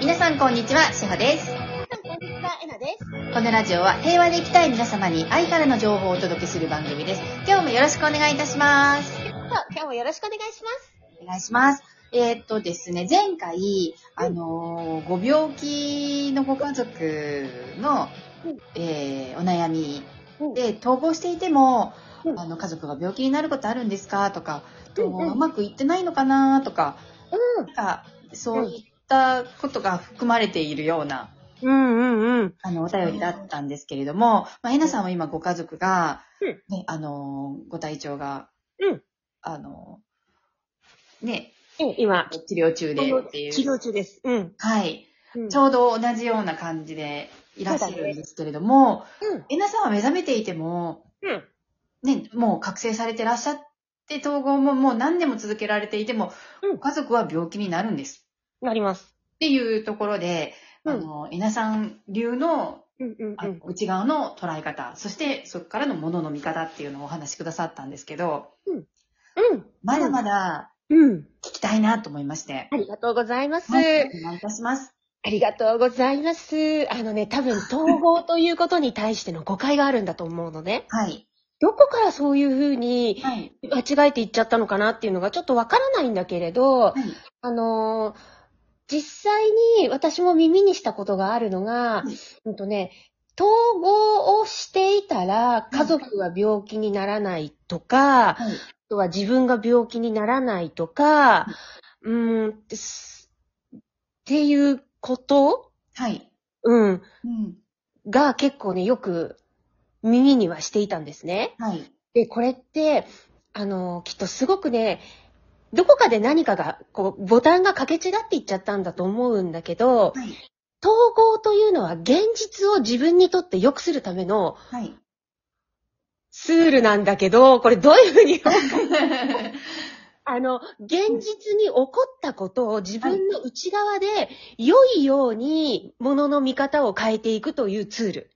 皆さんこんにちは、しほです。こんにちは、えなです。このラジオは平和で生きたい皆様に愛からの情報をお届けする番組です。今日もよろしくお願いいたします。そう、今日もよろしくお願いします。お願いします。えーっとですね、前回、あのーご病気のご家族の、うんえーお悩みうんで、統合していても、うんあの、家族が病気になることあるんですか？とか、とうまくいってないのかな？とか、うなんか、そういったことが含まれているような、ん。うんうんうん。あの、お便りだったんですけれども、まあ、えなさんは今ご家族が、うんね、あの、ご体調が、うんあの、ね、え、今、治療中でっていう。治療中です。うん。はい。うんちょうど同じような感じでいらっしゃるんですけれども、うん。えなさんは目覚めていても、うん。ね、もう覚醒されてらっしゃって、統合ももう何年も続けられていても、うんご家族は病気になるんです。なります。っていうところで、うんあの、えなさん流のうんうんあの内側の捉え方、そしてそこからのものの見方っていうのをお話しくださったんですけど、うん。まだまだうん。聞きたいなと思いまして。ありがとうございます。はいお願いいたします。ありがとうございます。あのね、多分、統合ということに対しての誤解があるんだと思うのね。はい。どこからそういうふうにはい。間違えていっちゃったのかなっていうのがちょっとわからないんだけれど、はい。あのー実際に私も耳にしたことがあるのが、はいうんとね、統合をしていたら家族は病気にならないとか、はい。あとは自分が病気にならないとか、うーん、っていうこと？はい。うん。うん。が結構ね、よく耳にはしていたんですね。はい。で、これって、あの、きっとすごくね、どこかで何かが、こう、ボタンが掛け違っていっちゃったんだと思うんだけど、はい。統合というのは現実を自分にとって良くするためのはい。ツールなんだけど、これどういうふうに あの、現実に起こったことを自分の内側で良いように物の見方を変えていくというツール。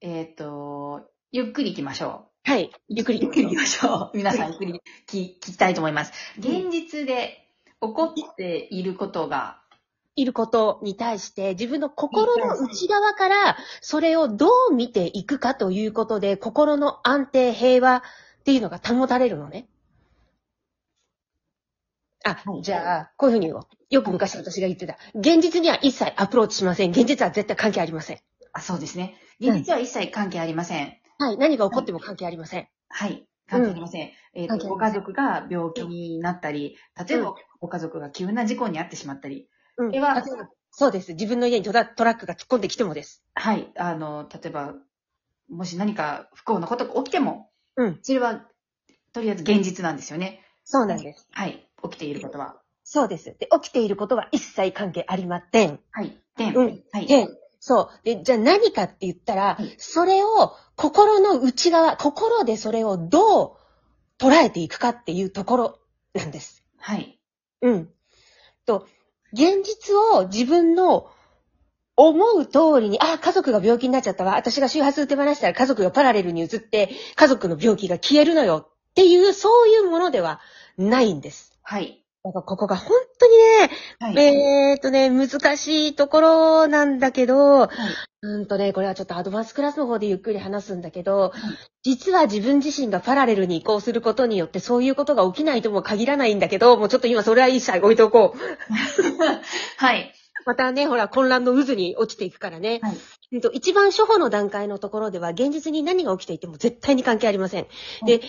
えっと、ゆっくり行きましょはい。う。ゆっくりゆっくり行きましょう。皆さんゆっくり聞聞きたいと思います。現実で起こっていることが、いることに対して自分の心の内側からそれをどう見ていくかということで心の安定、平和っていうのが保たれるのね。あは、いじゃあ、こういうふうに言おう。よく昔私が言ってた。現実には一切アプローチしません。現実は絶対関係ありません。あ、そうですね。現実は一切関係ありません。はい。何が起こっても関係ありません。はい。関係ありません。えっ、と、関係ありご家族が病気になったり、例えばうんご家族が急な事故に遭ってしまったり、うん。では例えばそうです。自分の家にトラトラックが突っ込んできてもです。はい。あの、例えば、もし何か不幸なことが起きても、うん。それは、とりあえず現実なんですよね。そうなんです。はい。起きていることは。そうです。で、起きていることは一切関係ありません。はい。で、うんはい。で、そう。で、じゃあ何かって言ったら、はいそれを心の内側、心でそれをどう捉えていくかっていうところなんです。はい。うん。と、現実を自分の思う通りに、あ、家族が病気になっちゃったわ。私が周波数手放したら家族がパラレルに移って、家族の病気が消えるのよっていう、そういうものではないんです。はい。だからここが本当にね、はい。えーっとね、難しいところなんだけど、はい。うんとね、これはちょっとアドバンスクラスの方でゆっくり話すんだけど、実は自分自身がパラレルに移行することによってそういうことが起きないとも限らないんだけど、もうちょっと今それは一切置いておこう。はい。またね、ほら、混乱の渦に落ちていくからね。はい。うんと一番初歩の段階のところでは、現実に何が起きていても絶対に関係ありません。で、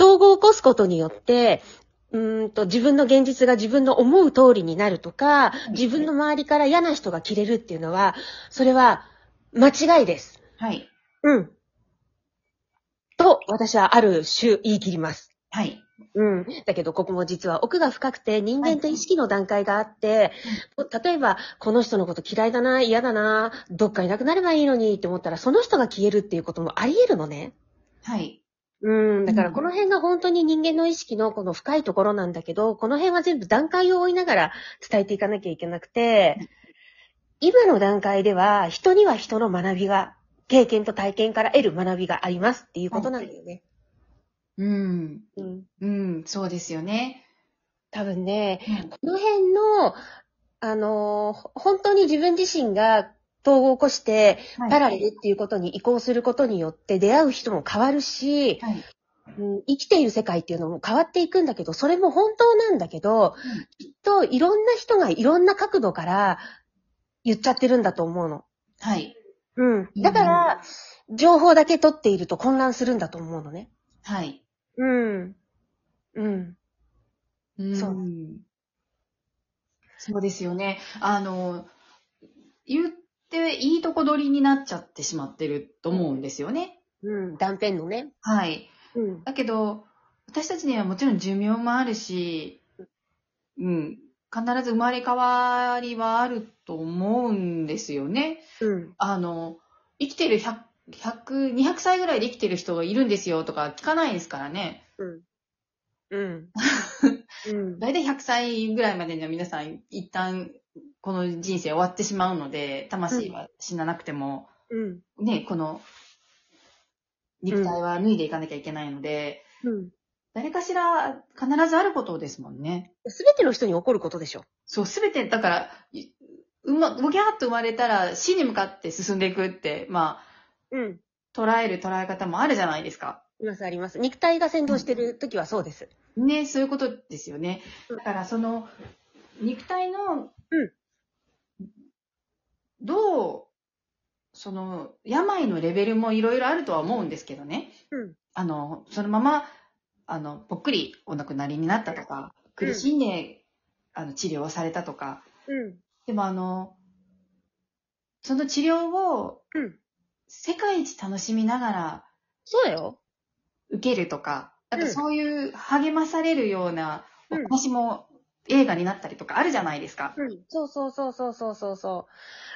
統合を起こすことによって、うーんと、自分の現実が自分の思う通りになるとか、い自分の周りから嫌な人が切れるっていうのは、それは間違いです。はい。うん。と、私はある種言い切ります。はい。うん。だけど、ここも実は奥が深くて人間と意識の段階があって、例えば、この人のこと嫌いだな、嫌だな、どっかいなくなればいいのにって思ったら、その人が消えるっていうこともあり得るのね。はい。うん。だから、うんこの辺が本当に人間の意識のこの深いところなんだけど、この辺は全部段階を追いながら伝えていかなきゃいけなくて、今の段階では、人には人の学びが、経験と体験から得る学びがありますっていうことなんだよね。うん。うん。うん。そうですよね。多分ね、うんこの辺の、あのー本当に自分自身が統合を起こして、はいパラレルっていうことに移行することによって出会う人も変わるし、はい。うん生きている世界っていうのも変わっていくんだけど、それも本当なんだけど、きっといろんな人がいろんな角度から言っちゃってるんだと思うの。はい。うん。だから、情報だけ取っていると混乱するんだと思うのね。はい。うん。うん。うんそうそうですよね。あの、言っていいとこ取りになっちゃってしまってると思うんですよね。うん。断片のね。はい。うん。だけど、私たちにはもちろん寿命もあるし、うん。必ず生まれ変わりはあると思うんですよね。うん。あの、生きてる100、100、200歳ぐらいで生きてる人がいるんですよとか聞かないですからね。うん。うん。うん。大体100歳ぐらいまでには皆さん一旦この人生終わってしまうので、魂は死ななくても、うん。ね、この肉体は脱いでいかなきゃいけないので、うん。誰かしら必ずあることですもんね。すべての人に起こることでしょ。そう、すべて、だから、いうま、ボギャーっと生まれたら死に向かって進んでいくって、まあ、うん。捉える捉え方もあるじゃないですか。ありますあります。肉体が先導してる時はそうです。ね、そういうことですよねうん。だからその、肉体の、うんどう、その、病のレベルもいろいろあるとは思うんですけどね。うん。あの、そのまま、あの、ぽっくりお亡くなりになったとか、苦しんで、あの、治療をされたとか。うん。でもあの、その治療を、うん世界一楽しみながらそうだよ。受けるとか、なんかうんそういう励まされるようなおうん話も映画になったりとかあるじゃないですか。うん。そうそうそうそうそうそうそ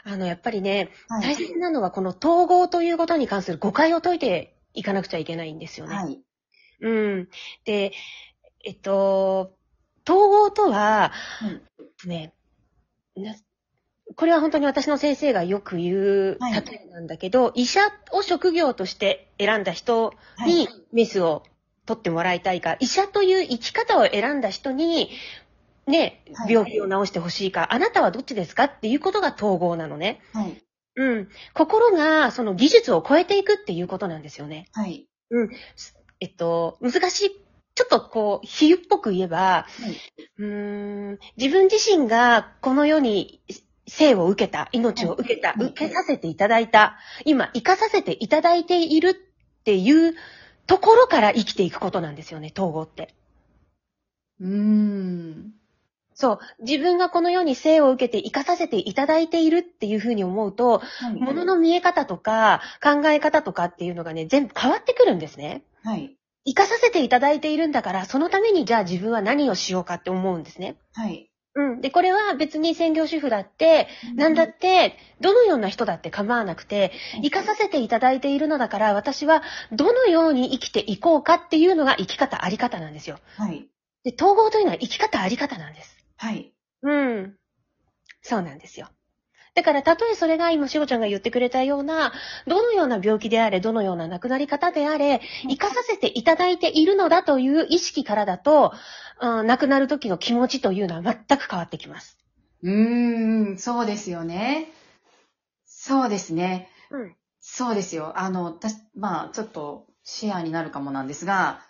う。あの、やっぱりね、は大切なのはこの統合ということに関する誤解を解いていかなくちゃいけないんですよね。はい。うん。で、えっと、統合とは、うんね、なこれは本当に私の先生がよく言うはい例えなんだけど、医者を職業として選んだ人はいにメスを取ってもらいたいか、医者という生き方を選んだ人に、ねは、い病気を治してほしいか、あなたはどっちですかっていうことが統合なのね。はい。うん。心がその技術を超えていくっていうことなんですよね。はい。えっと、難しい、ちょっとこう、比喩っぽく言えば、はい。うーん、自分自身がこの世に生を受けた、命を受けた、はい受けさせていただいた、今生かさせていただいているっていうところから生きていくことなんですよね、統合って。うーん。そう。自分がこの世に生を受けて生かさせていただいているっていうふうに思うと、はい。物の見え方とか考え方とかっていうのがね、全部変わってくるんですね。はい。生かさせていただいているんだから、そのためにじゃあ自分は何をしようかって思うんですね。はい。うん。で、これは別に専業主婦だって、なんだって、どのような人だって構わなくて、生かさせていただいているのだから、私はどのように生きていこうかっていうのが生き方あり方なんですよ。はい。で、統合というのは生き方あり方なんです。はい。うん。そうなんですよ。だから、たとえそれが今、しごちゃんが言ってくれたような、どのような病気であれ、どのような亡くなり方であれ、生かさせていただいているのだという意識からだと、うん、亡くなる時の気持ちというのは全く変わってきます。うーん、そうですよね。そうですね。うん。そうですよ。あの、私、まあ、ちょっとシェアになるかもなんですが、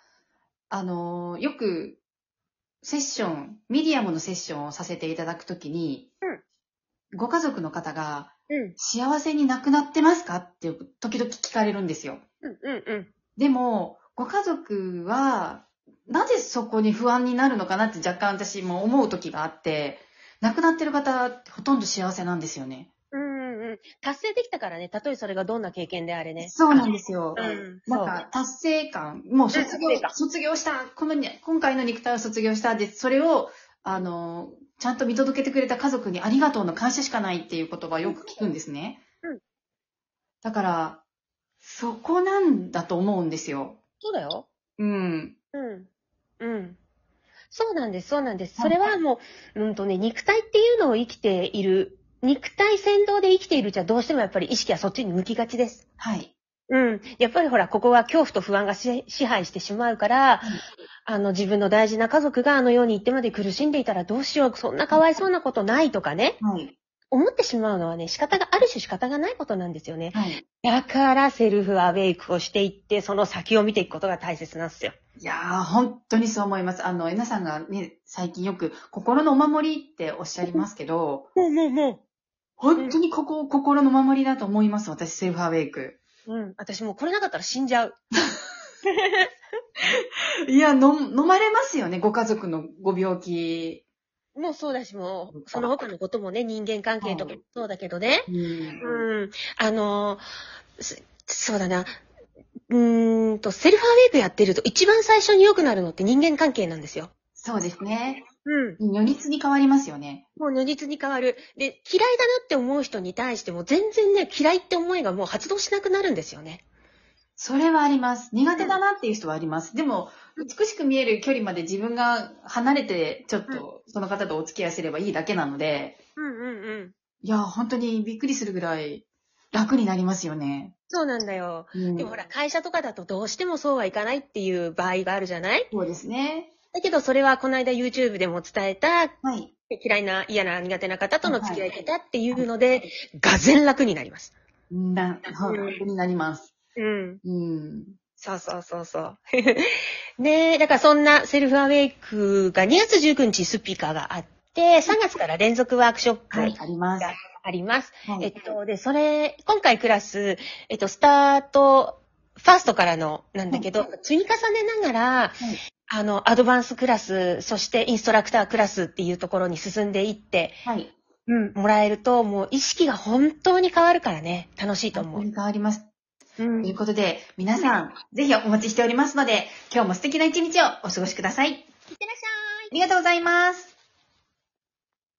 あの、よく、セッション、ミディアムのセッションをさせていただくときに、ご家族の方が、うん。幸せに亡くなってますか？って時々聞かれるんですよ。うん。うん。うん。でも、ご家族は、なぜそこに不安になるのかなって若干私も思う時があって、亡くなってる方ほとんど幸せなんですよね。達成できたからね、たとえそれがどんな経験であれね。そうなんですよ。うん。なんか、達成感、もう卒業卒業した、このに、今回の肉体を卒業したで、それを、あの、ちゃんと見届けてくれた家族にありがとうの感謝しかないっていう言葉をよく聞くんですね。うんだから、そこなんだと思うんですよ。そうだよ。うん。うん。うん。そうなんです、そうなんです。はいそれはもう、うんとね、肉体っていうのを生きている、肉体先導で生きているじゃどうしてもやっぱり意識はそっちに向きがちです。はい。うん。やっぱりほら、ここは恐怖と不安がし支配してしまうから、あの、自分の大事な家族があのように言ってまで苦しんでいたらどうしよう、そんなかわいそうなことないとかね、はい。思ってしまうのはね、仕方が、ある種仕方がないことなんですよね。はい。だから、セルフアウェイクをしていって、その先を見ていくことが大切なんですよ。いやー、本当にそう思います。あの、えなさんがね、最近よく心のお守りっておっしゃりますけど、もうもうも本当にここ、心のお守りだと思います。私、セルフアウェイク。う。うん。私もうこれなかったら死んじゃう。いや、の、飲まれますよね、ご家族のご病気。もうそうだし、もう、その他のこともね、人間関係とかもそうだけどね。うん。うん。あのそうだな。うーんと、セルフアウェイクやってると一番最初に良くなるのって人間関係なんですよ。そうですね。うん。如実に変わりますよね。もう如実に変わる。で、嫌いだなって思う人に対しても全然ね、嫌いって思いがもう発動しなくなるんですよね。それはあります。苦手だなっていう人はあります。でも、美しく見える距離まで自分が離れて、ちょっと、その方とお付き合いすればいいだけなので、うんうんうん。いや、本当にびっくりするぐらい楽になりますよね。そうなんだよ。うんでもほら、会社とかだとどうしてもそうはいかないっていう場合があるじゃない？そうですね。だけどそれはこの間 YouTube でも伝えたはい。嫌いな、嫌な、苦手な方との付き合い方っていうので、がぜん楽になります。な、本当になります。うん。うん。そうそうそうそう。ねえ、だからそんなセルフアウェイクが2月19日スピーカーがあって、3月から連続ワークショップはい、があります。あります。はいえっと、で、それ、今回クラス、えっと、スタート、ファーストからのなんだけど、積み重ねながら、はいあの、アドバンスクラス、そしてインストラクタークラスっていうところに進んでいって、はい。うん、もらえると、もう意識が本当に変わるからね、楽しいと思う。本当に変わります。うんということで、皆さん、ぜひお待ちしておりますので、今日も素敵な一日をお過ごしください。いってらっしゃいありがとうございます。